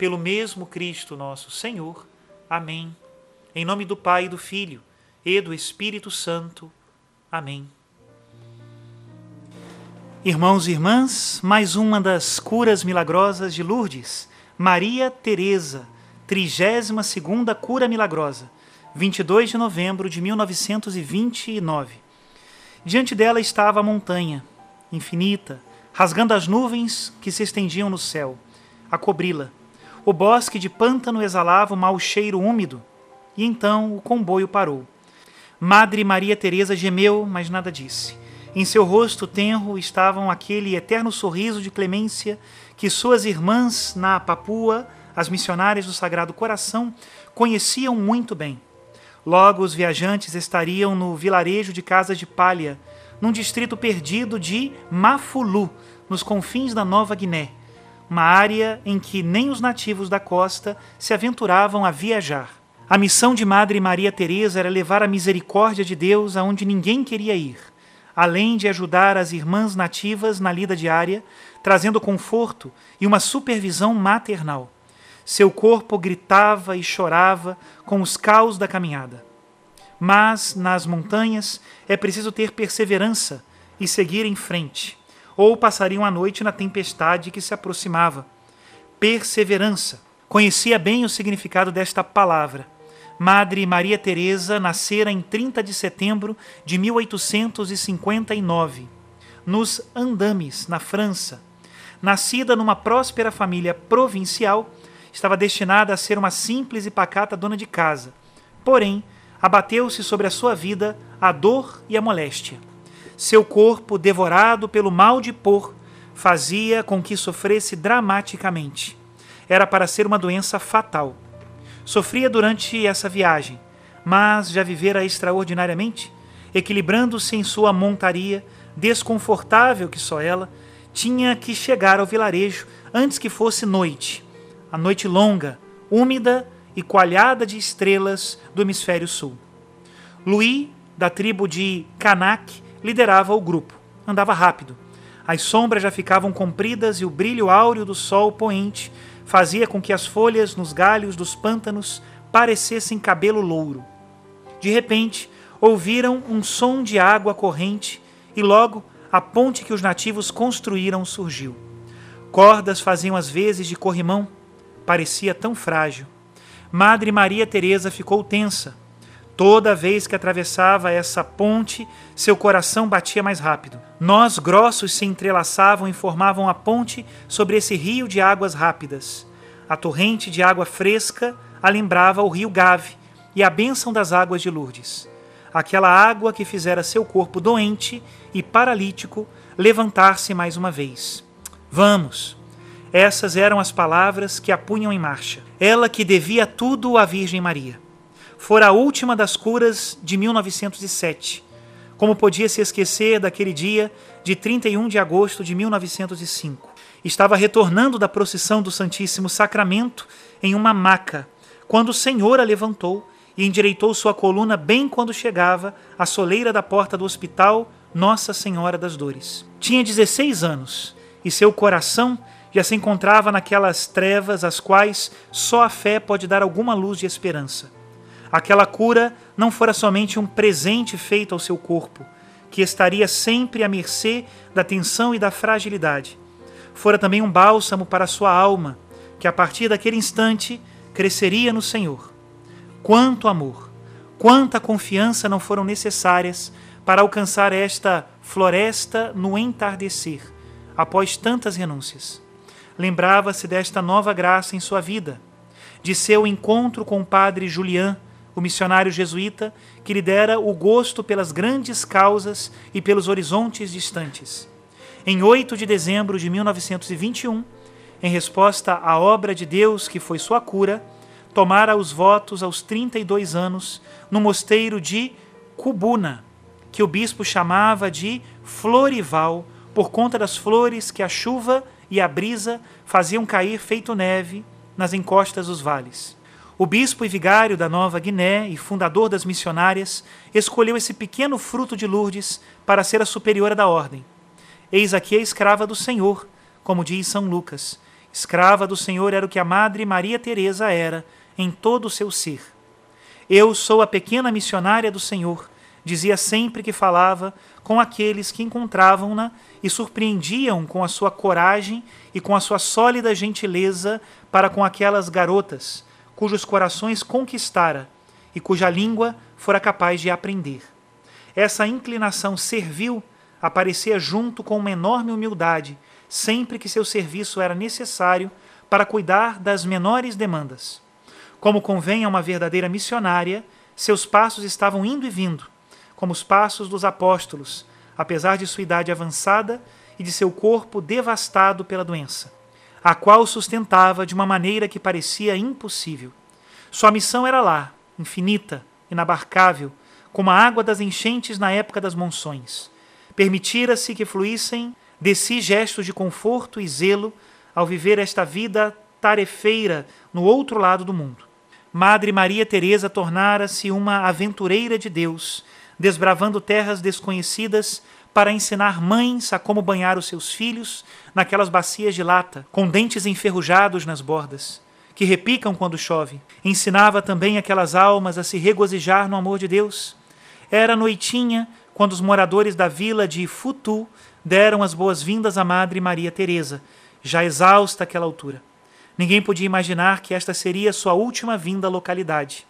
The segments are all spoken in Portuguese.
pelo mesmo Cristo nosso Senhor. Amém. Em nome do Pai, do Filho e do Espírito Santo. Amém. Irmãos e irmãs, mais uma das curas milagrosas de Lourdes, Maria Teresa, 32 segunda cura milagrosa, 22 de novembro de 1929. Diante dela estava a montanha, infinita, rasgando as nuvens que se estendiam no céu, a cobri-la o bosque de pântano exalava um mau cheiro úmido, e então o comboio parou. Madre Maria Teresa gemeu, mas nada disse. Em seu rosto tenro estavam aquele eterno sorriso de clemência que suas irmãs na Papua, as missionárias do Sagrado Coração, conheciam muito bem. Logo os viajantes estariam no vilarejo de Casas de Palha, num distrito perdido de Mafulu, nos confins da Nova Guiné uma área em que nem os nativos da costa se aventuravam a viajar. A missão de Madre Maria Teresa era levar a misericórdia de Deus aonde ninguém queria ir, além de ajudar as irmãs nativas na lida diária, trazendo conforto e uma supervisão maternal. Seu corpo gritava e chorava com os caos da caminhada. Mas nas montanhas é preciso ter perseverança e seguir em frente ou passariam a noite na tempestade que se aproximava. Perseverança. Conhecia bem o significado desta palavra. Madre Maria Teresa nascera em 30 de setembro de 1859, nos Andames, na França. Nascida numa próspera família provincial, estava destinada a ser uma simples e pacata dona de casa. Porém, abateu-se sobre a sua vida a dor e a moléstia. Seu corpo, devorado pelo mal de por, fazia com que sofresse dramaticamente. Era para ser uma doença fatal. Sofria durante essa viagem, mas já vivera extraordinariamente, equilibrando-se em sua montaria, desconfortável que só ela, tinha que chegar ao vilarejo antes que fosse noite. A noite longa, úmida e coalhada de estrelas do hemisfério sul. Louis, da tribo de Kanak, liderava o grupo. Andava rápido. As sombras já ficavam compridas e o brilho áureo do sol poente fazia com que as folhas nos galhos dos pântanos parecessem cabelo louro. De repente, ouviram um som de água corrente e logo a ponte que os nativos construíram surgiu. Cordas faziam as vezes de corrimão, parecia tão frágil. Madre Maria Teresa ficou tensa, Toda vez que atravessava essa ponte, seu coração batia mais rápido. Nós grossos se entrelaçavam e formavam a ponte sobre esse rio de águas rápidas. A torrente de água fresca a lembrava o rio Gave e a bênção das águas de Lourdes. Aquela água que fizera seu corpo doente e paralítico levantar-se mais uma vez. Vamos! Essas eram as palavras que a punham em marcha. Ela que devia tudo à Virgem Maria fora a última das curas de 1907. Como podia se esquecer daquele dia de 31 de agosto de 1905? estava retornando da procissão do Santíssimo Sacramento em uma maca, quando o Senhor a levantou e endireitou sua coluna bem quando chegava à soleira da porta do hospital Nossa Senhora das Dores. Tinha 16 anos e seu coração já se encontrava naquelas trevas às quais só a fé pode dar alguma luz de esperança. Aquela cura não fora somente um presente feito ao seu corpo, que estaria sempre à mercê da tensão e da fragilidade. Fora também um bálsamo para a sua alma, que a partir daquele instante cresceria no Senhor. Quanto amor, quanta confiança não foram necessárias para alcançar esta floresta no entardecer, após tantas renúncias. Lembrava-se desta nova graça em sua vida, de seu encontro com o padre Julian, o missionário jesuíta que lhe dera o gosto pelas grandes causas e pelos horizontes distantes. Em 8 de dezembro de 1921, em resposta à obra de Deus que foi sua cura, tomara os votos aos 32 anos no mosteiro de Cubuna, que o bispo chamava de Florival, por conta das flores que a chuva e a brisa faziam cair feito neve nas encostas dos vales. O bispo e vigário da Nova Guiné e fundador das missionárias escolheu esse pequeno fruto de Lourdes para ser a superiora da ordem. Eis aqui a escrava do Senhor, como diz São Lucas. Escrava do Senhor era o que a Madre Maria Teresa era em todo o seu ser. Eu sou a pequena missionária do Senhor, dizia sempre que falava com aqueles que encontravam-na e surpreendiam com a sua coragem e com a sua sólida gentileza para com aquelas garotas cujos corações conquistara e cuja língua fora capaz de aprender. Essa inclinação servil aparecia junto com uma enorme humildade, sempre que seu serviço era necessário para cuidar das menores demandas. Como convém a uma verdadeira missionária, seus passos estavam indo e vindo, como os passos dos apóstolos, apesar de sua idade avançada e de seu corpo devastado pela doença a qual sustentava de uma maneira que parecia impossível. Sua missão era lá, infinita, inabarcável, como a água das enchentes na época das monções. Permitira-se que fluíssem de si gestos de conforto e zelo ao viver esta vida tarefeira no outro lado do mundo. Madre Maria Teresa tornara-se uma aventureira de Deus, desbravando terras desconhecidas para ensinar mães a como banhar os seus filhos naquelas bacias de lata, com dentes enferrujados nas bordas, que repicam quando chove. Ensinava também aquelas almas a se regozijar no amor de Deus. Era noitinha quando os moradores da vila de Futu deram as boas-vindas à Madre Maria Teresa, já exausta àquela altura. Ninguém podia imaginar que esta seria sua última vinda à localidade.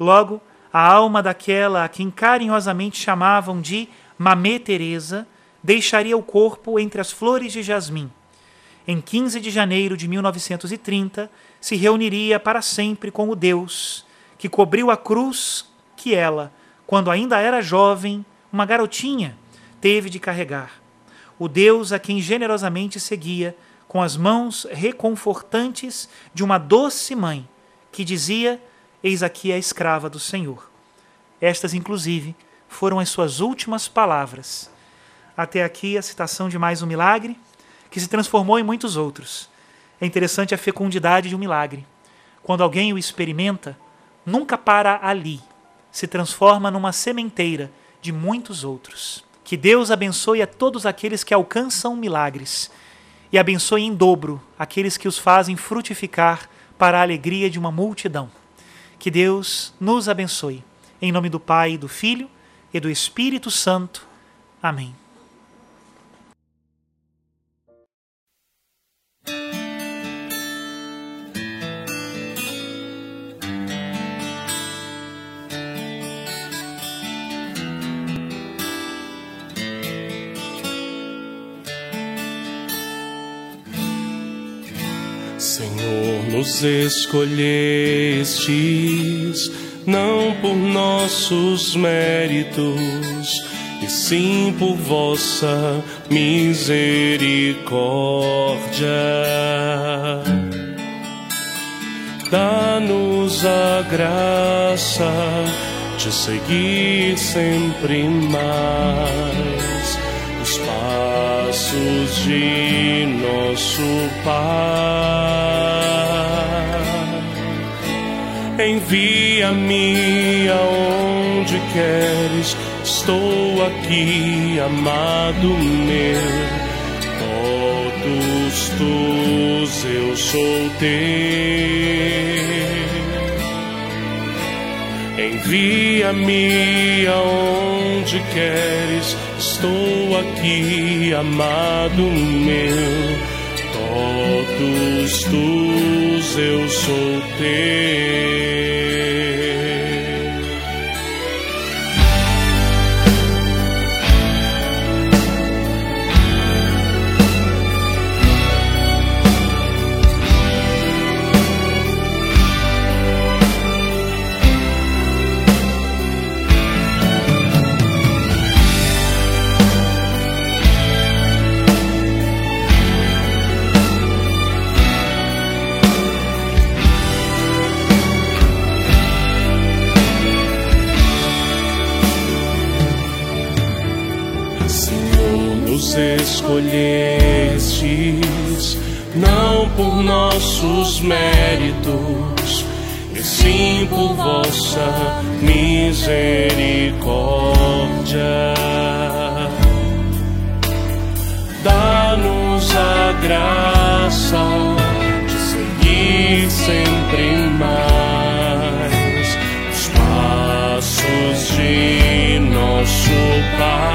Logo, a alma daquela a quem carinhosamente chamavam de Mamê Teresa deixaria o corpo entre as flores de jasmim. Em 15 de janeiro de 1930, se reuniria para sempre com o Deus que cobriu a cruz que ela, quando ainda era jovem, uma garotinha, teve de carregar. O Deus a quem generosamente seguia com as mãos reconfortantes de uma doce mãe, que dizia: Eis aqui a escrava do Senhor. Estas, inclusive, foram as suas últimas palavras. Até aqui a citação de mais um milagre, que se transformou em muitos outros. É interessante a fecundidade de um milagre. Quando alguém o experimenta, nunca para ali, se transforma numa sementeira de muitos outros. Que Deus abençoe a todos aqueles que alcançam milagres e abençoe em dobro aqueles que os fazem frutificar para a alegria de uma multidão. Que Deus nos abençoe. Em nome do Pai, do Filho e do Espírito Santo. Amém. Senhor, nos escolhestes não por nossos méritos, e sim por vossa misericórdia. Dá-nos a graça de seguir sempre mais os passos de nosso Pai. Envia-me aonde queres, estou aqui, amado meu. Todos tus eu sou teu. Envia-me aonde queres, estou aqui, amado meu. Tus eu sou teu. Escolhestes, não por nossos méritos, e sim por vossa misericórdia. Dá-nos a graça de seguir sempre mais os passos de nosso Pai.